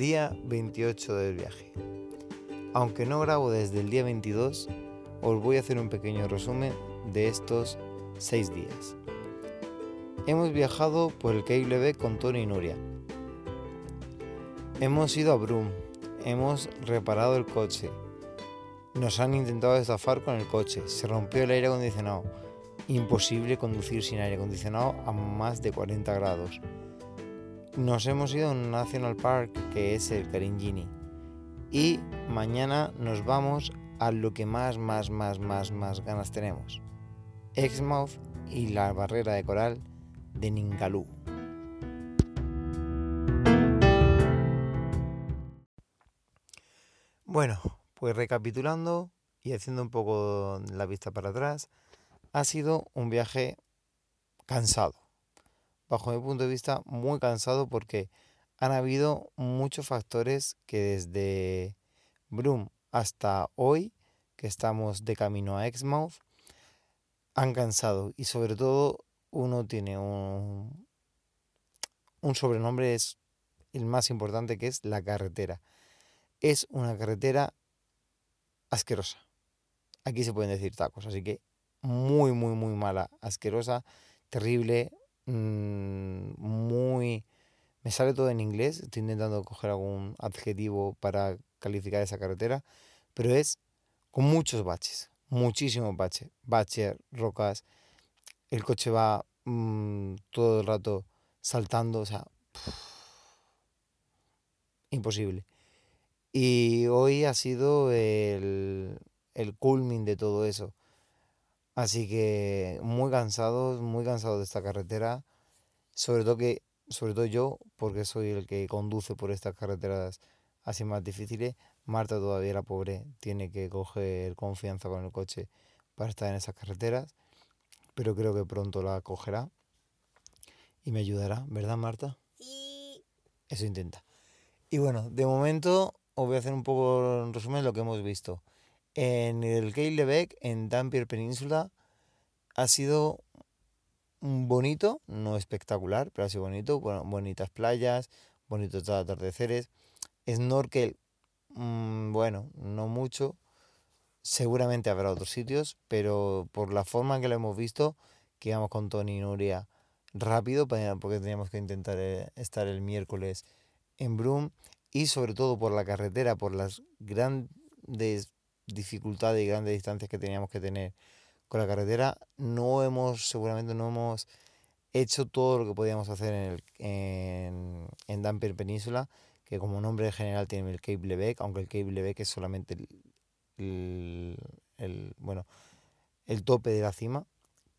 Día 28 del viaje. Aunque no grabo desde el día 22, os voy a hacer un pequeño resumen de estos 6 días. Hemos viajado por el KLB con Tony y Nuria. Hemos ido a Brum, hemos reparado el coche. Nos han intentado estafar con el coche, se rompió el aire acondicionado. Imposible conducir sin aire acondicionado a más de 40 grados. Nos hemos ido a un National Park que es el Karingini. Y mañana nos vamos a lo que más, más, más, más, más ganas tenemos. Exmouth y la barrera de coral de Ningaloo. Bueno, pues recapitulando y haciendo un poco la vista para atrás, ha sido un viaje cansado. Bajo mi punto de vista, muy cansado porque han habido muchos factores que desde Broom hasta hoy, que estamos de camino a Exmouth, han cansado. Y sobre todo, uno tiene un, un sobrenombre, es el más importante, que es la carretera. Es una carretera asquerosa. Aquí se pueden decir tacos, así que muy, muy, muy mala, asquerosa, terrible, mm, muy... Me sale todo en inglés, estoy intentando coger algún adjetivo para calificar esa carretera, pero es con muchos baches, muchísimos baches, baches, rocas, el coche va mm, todo el rato saltando, o sea, imposible. Y hoy ha sido el, el culmin de todo eso. Así que muy cansados, muy cansados de esta carretera. Sobre todo que, sobre todo yo, porque soy el que conduce por estas carreteras así más difíciles. Marta todavía la pobre tiene que coger confianza con el coche para estar en esas carreteras. Pero creo que pronto la cogerá y me ayudará, ¿verdad Marta? Sí. Eso intenta. Y bueno, de momento os voy a hacer un poco en resumen lo que hemos visto. En el Lebec, en Dampier Península, ha sido bonito, no espectacular, pero ha sido bonito. Bueno, bonitas playas, bonitos atardeceres. Snorkel, mmm, bueno, no mucho. Seguramente habrá otros sitios, pero por la forma en que lo hemos visto, que íbamos con Tony y Nuria rápido, porque teníamos que intentar eh, estar el miércoles en Broome, y sobre todo por la carretera, por las grandes dificultades y grandes distancias que teníamos que tener con la carretera, no hemos, seguramente no hemos hecho todo lo que podíamos hacer en, el, en, en Dampier Península, que como nombre general tiene el Cape Lebec, aunque el Cape Lebec es solamente el, el, bueno, el tope de la cima,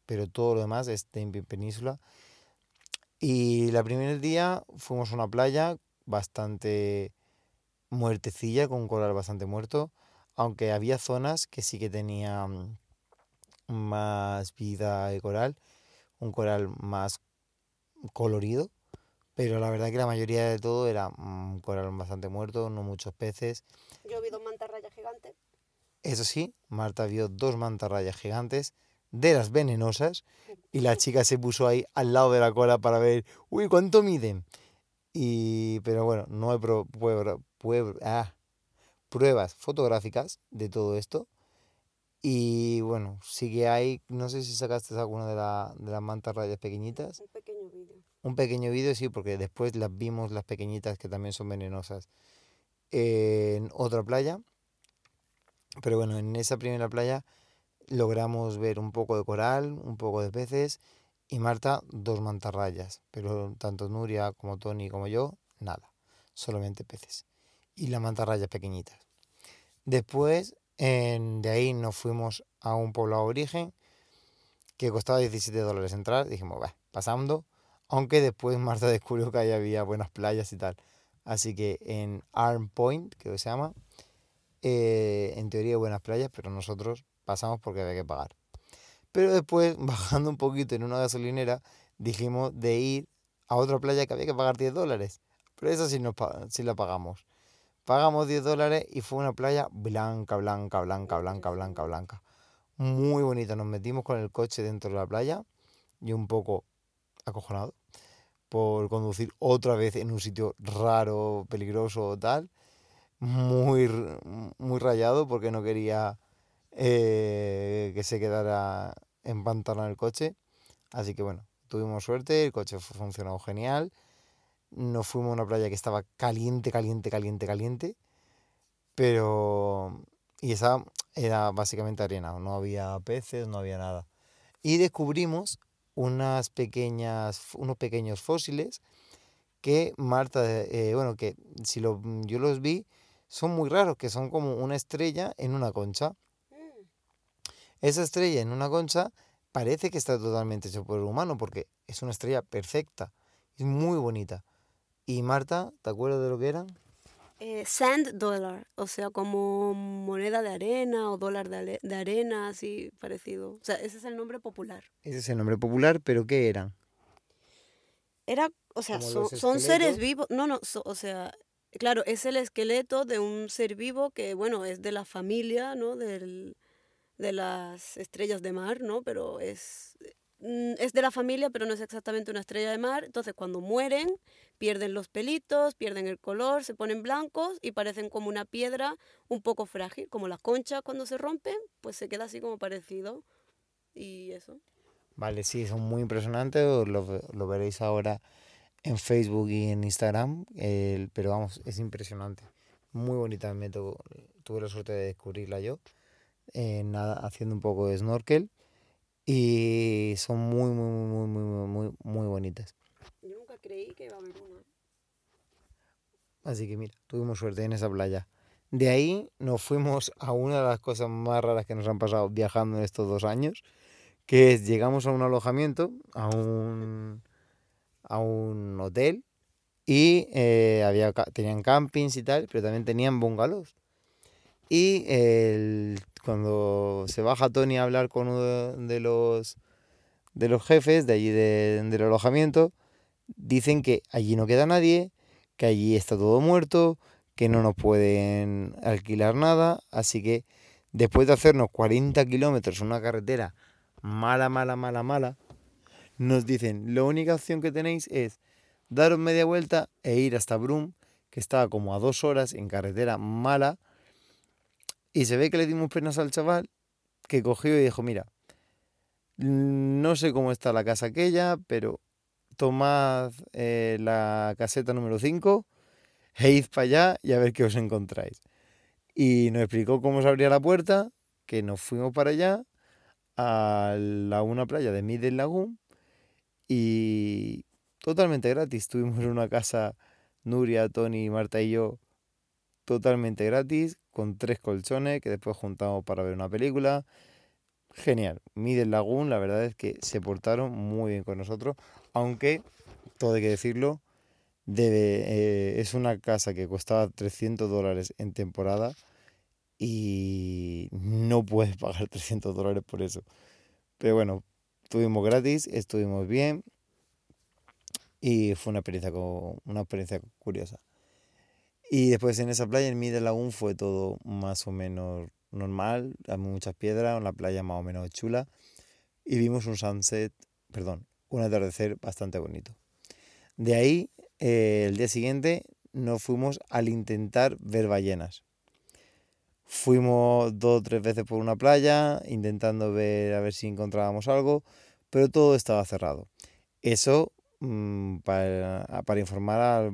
pero todo lo demás es Dampier Península. Y el primer día fuimos a una playa bastante muertecilla, con un coral bastante muerto, aunque había zonas que sí que tenían más vida de coral, un coral más colorido, pero la verdad que la mayoría de todo era un coral bastante muerto, no muchos peces. Yo vi dos mantarrayas gigantes. Eso sí, Marta vio dos mantarrayas gigantes de las venenosas y la chica se puso ahí al lado de la cola para ver, uy, ¿cuánto miden? Y, pero bueno, no hay ah, pruebas fotográficas de todo esto. Y bueno, sí que hay, no sé si sacaste alguna de, la, de las mantas rayas pequeñitas. Un pequeño vídeo. Un pequeño vídeo, sí, porque después las vimos las pequeñitas que también son venenosas en otra playa. Pero bueno, en esa primera playa logramos ver un poco de coral, un poco de peces y Marta dos mantarrayas, pero tanto Nuria como Tony como yo, nada, solamente peces. Y las mantarrayas pequeñitas. Después, de ahí nos fuimos a un poblado origen que costaba 17 dólares entrar. Dijimos, va, pasando. Aunque después Marta descubrió que ahí había buenas playas y tal. Así que en Arm Point, que se llama, eh, en teoría buenas playas, pero nosotros pasamos porque había que pagar. Pero después, bajando un poquito en una gasolinera, dijimos de ir a otra playa que había que pagar 10 dólares. Pero esa sí, nos, sí la pagamos. Pagamos 10 dólares y fue una playa blanca, blanca, blanca, blanca, blanca, blanca. Muy bonita. Nos metimos con el coche dentro de la playa y un poco acojonado. por conducir otra vez en un sitio raro, peligroso o tal. Muy, muy rayado porque no quería eh, que se quedara empantanado el coche. Así que bueno, tuvimos suerte, el coche fu- funcionó genial. Nos fuimos a una playa que estaba caliente, caliente, caliente, caliente. Pero... Y esa era básicamente arena, no había peces, no había nada. Y descubrimos unas pequeñas, unos pequeños fósiles que Marta, eh, bueno, que si lo, yo los vi, son muy raros, que son como una estrella en una concha. Mm, Esa estrella en una concha parece que está totalmente hecho por el humano, porque es una estrella perfecta, es muy bonita. Y Marta, ¿te acuerdas de lo que eran? eh, sand dollar, o sea, como moneda de arena o dólar de, de arena, así parecido. O sea, ese es el nombre popular. Ese es el nombre popular, pero ¿qué eran? Era, o sea, son, son seres vivos. No, no, so- o sea, claro, es el esqueleto de un ser vivo que, bueno, es de la familia, ¿no? Del, de las estrellas de mar, ¿no? Pero es, es de la familia, pero no es exactamente una estrella de mar. Entonces, cuando mueren, pierden los pelitos, pierden el color, se ponen blancos y parecen como una piedra un poco frágil, como las conchas cuando se rompen, pues se queda así como parecido. Y eso. Vale, sí, son muy impresionantes, lo, lo veréis ahora en Facebook y en Instagram, el- pero vamos, es impresionante. Muy bonita, me tuve la suerte de descubrirla yo, eh, haciendo un poco de snorkel y son muy, muy, muy, muy, muy, muy, muy bonitas. Yo nunca creí que iba a haber una. Así que mira, tuvimos suerte en esa playa. De ahí nos fuimos a una de las cosas más raras que nos han pasado viajando en estos dos años, que es llegamos a un alojamiento, a un, a un hotel, y eh, había, tenían campings y tal, pero también tenían bungalows. Y el- cuando se baja Tony a hablar con uno de los, de los jefes de allí de- del alojamiento, dicen que allí no queda nadie, que allí está todo muerto, que no nos pueden alquilar nada, así que después de hacernos 40 kilómetros en una carretera mala, mala, mala, mala, nos dicen, la única opción que tenéis es daros media vuelta e ir hasta Brum, que estaba como a dos horas en carretera mala, y se ve que le dimos penas al chaval, que cogió y dijo, mira, no sé cómo está la casa aquella, pero tomad eh, la caseta número 5 e id para allá y a ver qué os encontráis. Y nos explicó cómo se abría la puerta, que nos fuimos para allá, a la, una playa de Middle Lagoon, y totalmente gratis. Estuvimos en una casa, Nuria, Tony, Marta y yo, totalmente gratis, con tres colchones que después juntamos para ver una película. Genial. Middle Lagoon, la verdad es que se portaron muy bien con nosotros, aunque, todo hay que decirlo, eh, es una casa que costaba 300 dólares en temporada y no puedes pagar 300 dólares por eso. Pero bueno, estuvimos gratis, estuvimos bien y fue una experiencia, una experiencia curiosa. Y después en esa playa, en Middle fue todo más o menos normal. Hay muchas piedras, una playa más o menos chula. Y vimos un sunset, perdón, un atardecer bastante bonito. De ahí, eh, el día siguiente, nos fuimos al intentar ver ballenas. Fuimos dos o tres veces por una playa, intentando ver a ver si encontrábamos algo, pero todo estaba cerrado. Eso mm, para, para informar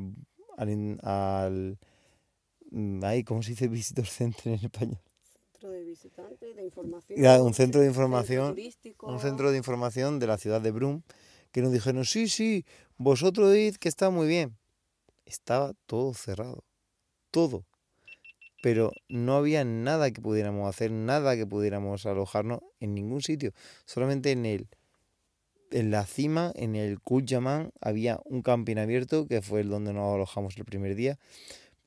al, ay, ¿cómo se dice Visitor Center en español? Centro de visitantes, de información. Ya, un centro de información, un centro de información de la ciudad de Brum, que nos dijeron, sí, sí, vosotros id, que está muy bien. Estaba todo cerrado, todo. Pero no había nada que pudiéramos hacer, nada que pudiéramos alojarnos en ningún sitio. Solamente en el, en la cima, en el Kutjaman, había un camping abierto, que fue el donde nos alojamos el primer día.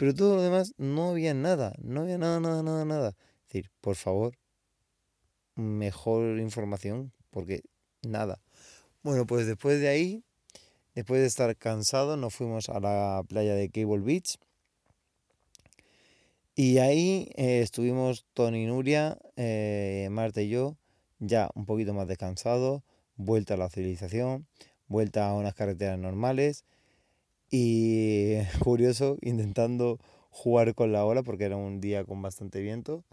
Pero todo lo demás no había nada, no había nada, nada, nada, nada. Es decir, por favor, mejor información, porque nada. Bueno, pues después de ahí, después de estar cansados, nos fuimos a la playa de Cable Beach. Y ahí eh, estuvimos Tony Nuria, eh, Marta y yo, ya un poquito más descansados, vuelta a la civilización, vuelta a unas carreteras normales y curioso, intentando jugar con la ola porque era un día con bastante viento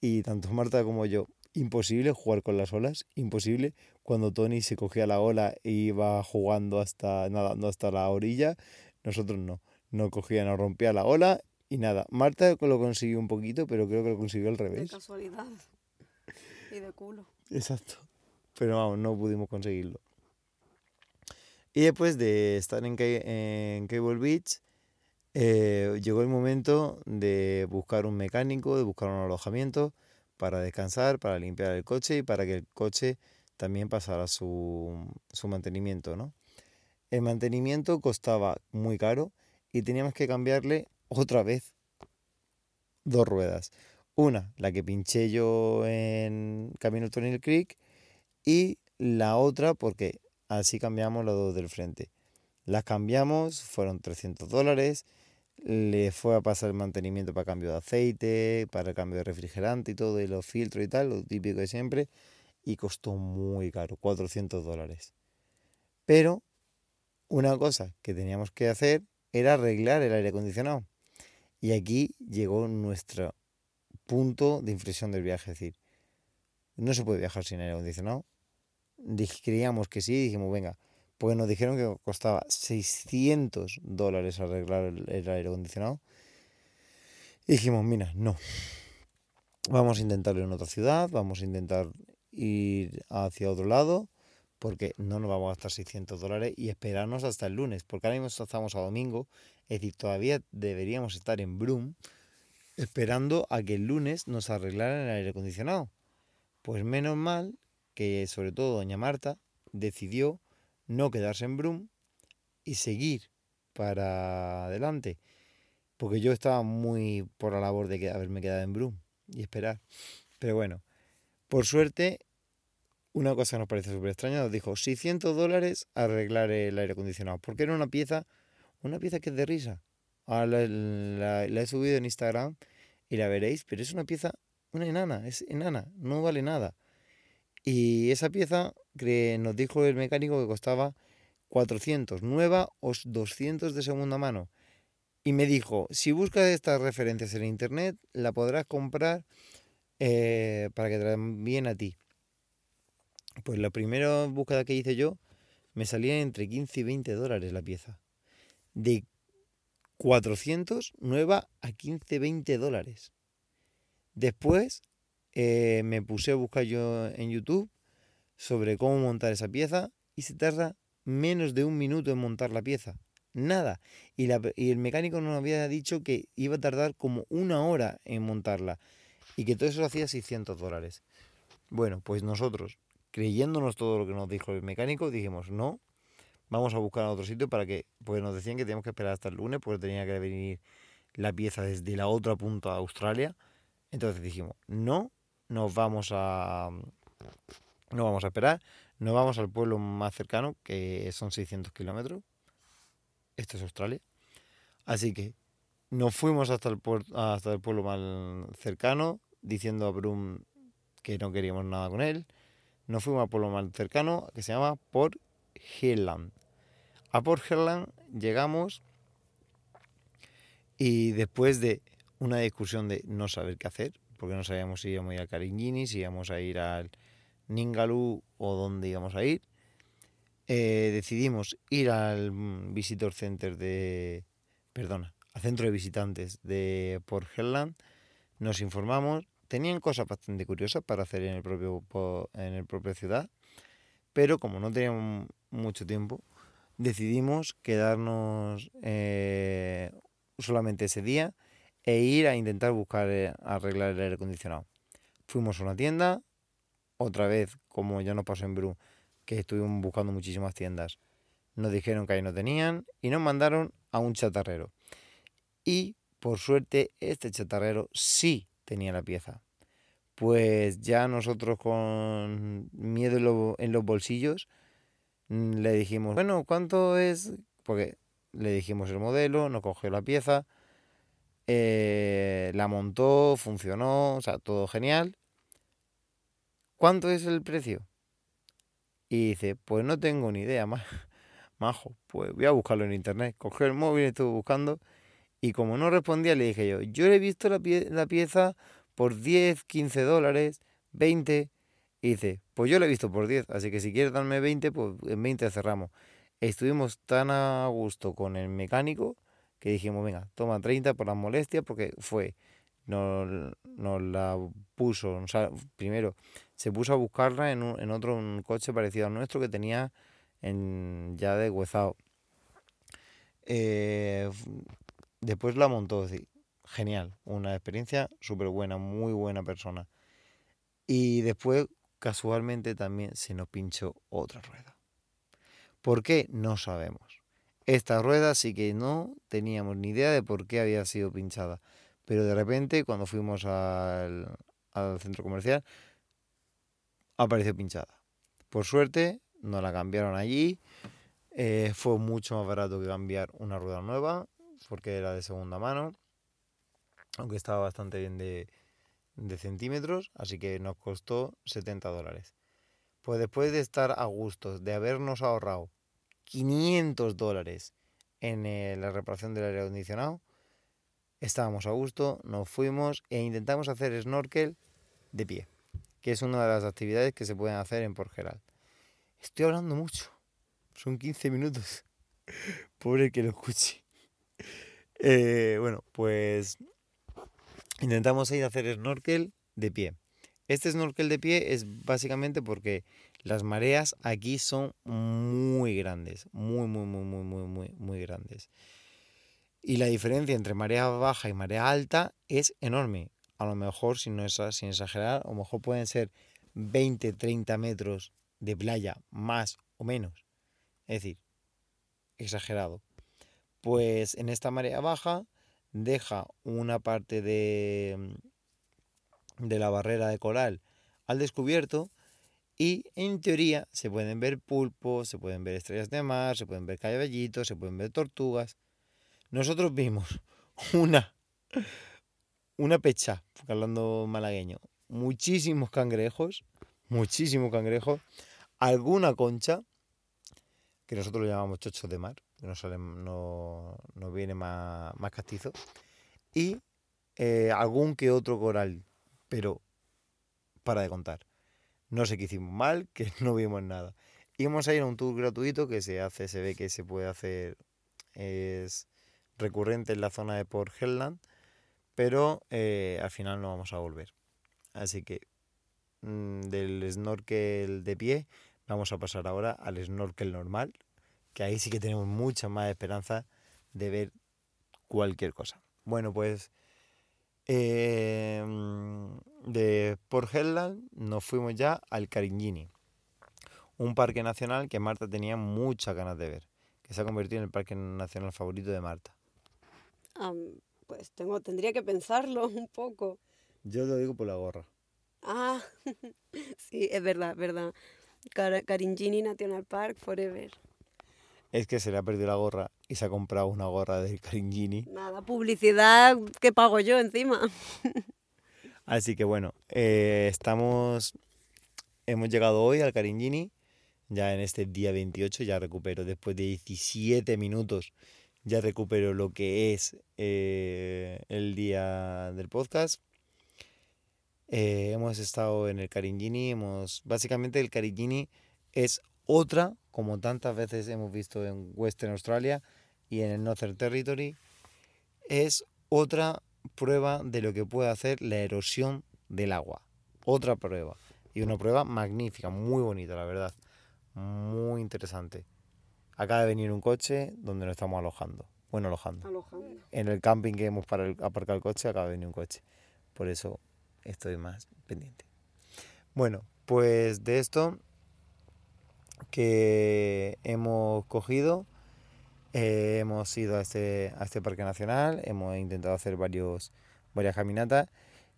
y tanto Marta como yo, imposible jugar con las olas, imposible. Cuando Tony se cogía la ola e iba jugando hasta, nadando hasta la orilla, nosotros no. No cogía, nos rompía la ola y nada. Marta lo consiguió un poquito, pero creo que lo consiguió al revés. De casualidad. Y de culo. Exacto. Pero vamos, no pudimos conseguirlo. Y después de estar en, Cable Beach, eh, llegó el momento de buscar un mecánico, de buscar un alojamiento para descansar, para limpiar el coche y para que el coche también pasara su, su mantenimiento, ¿no? El mantenimiento costaba muy caro y teníamos que cambiarle otra vez dos ruedas. Una, la que pinché yo en Camino Tonil Creek y la otra porque así cambiamos las dos del frente. Las cambiamos, fueron 300 dólares, le fue a pasar el mantenimiento para cambio de aceite, para cambio de refrigerante y todo, y los filtros y tal, lo típico de siempre, y costó muy caro, 400 dólares. Pero una cosa que teníamos que hacer era arreglar el aire acondicionado. Y aquí llegó nuestro punto de inflexión del viaje, es decir, no se puede viajar sin aire acondicionado. Creíamos que sí, dijimos, venga, pues nos dijeron que costaba 600 dólares arreglar el, aire acondicionado. Y dijimos, mira, no. Vamos a intentarlo en otra ciudad, vamos a intentar ir hacia otro lado, porque no nos vamos a gastar 600 dólares y esperarnos hasta el lunes, porque ahora mismo estamos a domingo, es decir, todavía deberíamos estar en Broom esperando a que el lunes nos arreglaran el aire acondicionado. Pues menos mal que sobre todo doña Marta decidió no quedarse en Brum y seguir para adelante. Porque yo estaba muy por la labor de haberme quedado en Brum y esperar. Pero bueno, por suerte, una cosa nos parece súper extraña, nos dijo 600 dólares arreglar el aire acondicionado. Porque era una pieza, una pieza que es de risa. Ahora la he subido en Instagram y la veréis, pero es una pieza, una enana, es enana, no vale nada. Y esa pieza nos dijo el mecánico que costaba 400 nueva o 200 de segunda mano. Y me dijo, si buscas estas referencias en internet, la podrás comprar eh, para que te bien a ti. Pues la primera búsqueda que hice yo me salía entre 15 y 20 dólares la pieza. De 400 nueva a 15, 20 dólares. Después eh, me puse a buscar yo en YouTube sobre cómo montar esa pieza y se tarda menos de un minuto en montar la pieza. Nada. Y, y el mecánico nos había dicho que iba a tardar como una hora en montarla y que todo eso lo hacía 600 dólares. Bueno, pues nosotros, creyéndonos todo lo que nos dijo el mecánico, dijimos, no, vamos a buscar a otro sitio para que, pues nos decían que teníamos que esperar hasta el lunes porque tenía que venir la pieza desde la otra punta de Australia. Entonces dijimos, no, nos vamos a, no vamos a esperar, nos vamos al pueblo más cercano, que son 600 kilómetros. Esto es Australia. Así que nos fuimos hasta el, hasta el pueblo más cercano, diciendo a Brum que no queríamos nada con él. Nos fuimos al pueblo más cercano, que se llama Port Hedland. A Port Hedland llegamos y después de una discusión de no saber qué hacer, porque no sabíamos si íbamos a ir al Cariñini, si íbamos a ir al Ningaloo o dónde íbamos a ir. Eh, decidimos ir al Visitor Center de. Perdona, al centro de visitantes de Port Helland. Nos informamos. Tenían cosas bastante curiosas para hacer en el propio, en el propio ciudad. Pero como no teníamos mucho tiempo, decidimos quedarnos eh, solamente ese día e ir a intentar buscar eh, arreglar el aire acondicionado. Fuimos a una tienda, otra vez, como ya nos pasó en Bru, que estuvimos buscando muchísimas tiendas, nos dijeron que ahí no tenían y nos mandaron a un chatarrero. Y por suerte este chatarrero sí tenía la pieza. Pues ya nosotros con miedo en, los bolsillos le dijimos, bueno, ¿cuánto es? Porque le dijimos el modelo, nos cogió la pieza, eh, la montó, funcionó, o sea, todo genial. ¿Cuánto es el precio? Y dice, pues no tengo ni idea, majo, pues voy a buscarlo en internet. Cogió el móvil, estuve buscando y como no respondía le dije yo, yo he visto la, la pieza por 10, 15 dólares, 20. Y dice, pues yo la he visto por 10, así que si quieres darme 20, pues en 20 cerramos. Estuvimos tan a gusto con el mecánico que dijimos, venga, toma 30 por las molestias, porque fue, nos, nos la puso, o sea, primero se puso a buscarla en, un, en otro un coche parecido al nuestro que tenía en, ya de huezado. Eh, después la montó, genial, una experiencia súper buena, muy buena persona. Y después, casualmente, también se nos pinchó otra rueda. ¿Por qué? No sabemos. Esta rueda sí que no teníamos ni idea de por qué había sido pinchada. Pero de repente, cuando fuimos al, al centro comercial, apareció pinchada. Por suerte, nos la cambiaron allí. Eh, fue mucho más barato que cambiar una rueda nueva, porque era de segunda mano, aunque estaba bastante bien de, de centímetros, así que nos costó 70 dólares. Pues después de estar a gusto, de habernos ahorrado 500 dólares en eh, la reparación del aire acondicionado, estábamos a gusto, nos fuimos e intentamos hacer snorkel de pie, que es una de las actividades que se pueden hacer en Port Estoy hablando mucho. Son 15 minutos. Pobre que lo escuche. Eh, bueno, pues intentamos ir a hacer snorkel de pie. Este snorkel de pie es básicamente porque las mareas aquí son muy grandes, muy, muy, muy, muy, muy, muy, muy grandes. Y la diferencia entre marea baja y marea alta es enorme. A lo mejor, si no sin exagerar, a lo mejor pueden ser 20, 30 metros de playa, más o menos. Es decir, exagerado. Pues en esta marea baja deja una parte de, de la barrera de coral al descubierto y en teoría se pueden ver pulpos, se pueden ver estrellas de mar, se pueden ver caballitos, se pueden ver tortugas. Nosotros vimos una, una pecha, hablando malagueño, muchísimos cangrejos, muchísimos cangrejos, alguna concha, que nosotros lo llamamos chochos de mar, que no, no, no viene más, más castizo, y eh, algún que otro coral, pero para de contar. No sé qué hicimos mal, que no vimos nada. Íbamos a ir a un tour gratuito que se hace, se ve que se puede hacer, es recurrente en la zona de Port Helland, pero eh, al final no vamos a volver. Así que mm, del snorkel de pie vamos a pasar ahora al snorkel normal, que ahí sí que tenemos mucha más esperanza de ver cualquier cosa. Bueno, pues em, de Port Helland nos fuimos ya al Caringini, un parque nacional que Marta tenía muchas ganas de ver, que se ha convertido en el parque nacional favorito de Marta. pues tengo, tendría que pensarlo un poco. Yo lo digo por la gorra. Ah, sí, es verdad, verdad. Caringini National Park Forever es que se le ha perdido la gorra y se ha comprado una gorra del Caringini. Nada, publicidad que pago yo encima. Así que bueno, eh, estamos, hemos llegado hoy al Caringini, ya en este día 28, ya recupero después de 17 minutos, ya recupero lo que es eh, el día del podcast. Eh, hemos estado en el Caringini, hemos, básicamente el Caringini es otra, como tantas veces hemos visto en Western Australia y en el Northern Territory, es otra prueba de lo que puede hacer la erosión del agua. Otra prueba. Y una prueba magnífica, muy bonita, la verdad. Muy interesante. Acaba de venir un coche donde nos estamos alojando. Bueno, alojando. alojando. En el camping que hemos para aparcado el coche acaba de venir un coche. Por eso estoy más pendiente. Bueno, pues de esto que hemos cogido. Hemos ido a este, a este parque nacional, hemos intentado hacer varias caminatas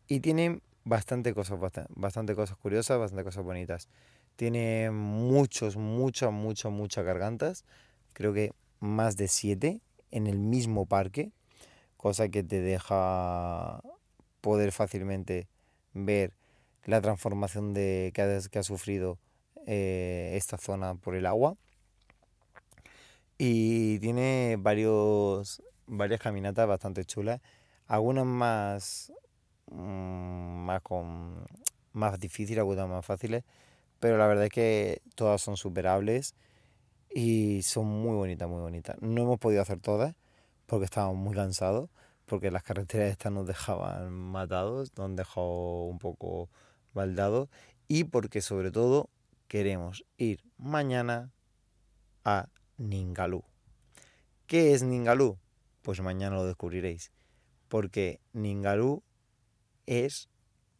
y tiene bastante cosas, bastante, cosas curiosas, bastante cosas bonitas. Tiene muchos, muchas, muchas, muchas gargantas. Creo que más de siete en el mismo parque, cosa que te deja poder fácilmente ver la transformación de, que, ha, que ha sufrido eh, esta zona por el agua. Y tiene varios, varias caminatas bastante chulas. Algunas más, mm, más, con, más difíciles, algunas más fáciles. Pero la verdad es que todas son superables y son muy bonitas, muy bonitas. No hemos podido hacer todas porque estábamos muy cansados, porque las carreteras estas nos dejaban matados, nos han dejado un poco baldados y porque sobre todo queremos ir mañana a Ningalú. ¿Qué es Ningalú? Pues mañana lo descubriréis, porque Ningalú es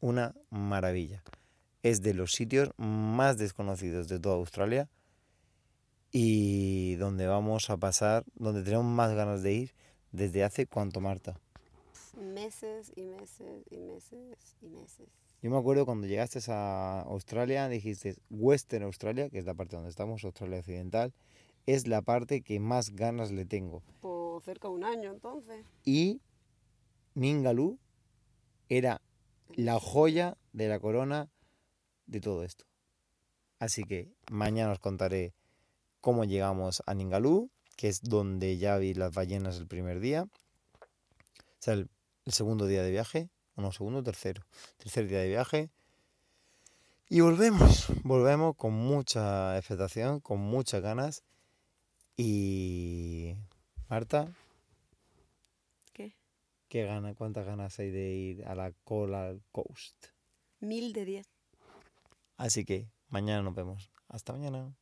una maravilla. Es de los sitios más desconocidos de toda Australia y donde vamos a pasar, donde tenemos más ganas de ir desde hace cuánto, Marta. Meses y meses y meses y meses. Yo me acuerdo cuando llegaste a Australia, dijiste Western Australia, que es la parte donde estamos, Australia Occidental, es la parte que más ganas le tengo. Por cerca de un año entonces. Y Ningaloo era la joya de la corona de todo esto. Así que mañana os contaré cómo llegamos a Ningaloo, que es donde ya vi las ballenas el primer día. O sea, el, el segundo día de viaje. O no, segundo tercero. Tercer día de viaje. Y volvemos, volvemos con mucha expectación, con muchas ganas. Y Marta, ¿Qué? ¿qué gana, cuántas ganas hay de ir a la Coral Coast? Mil de diez. Así que mañana nos vemos. Hasta mañana.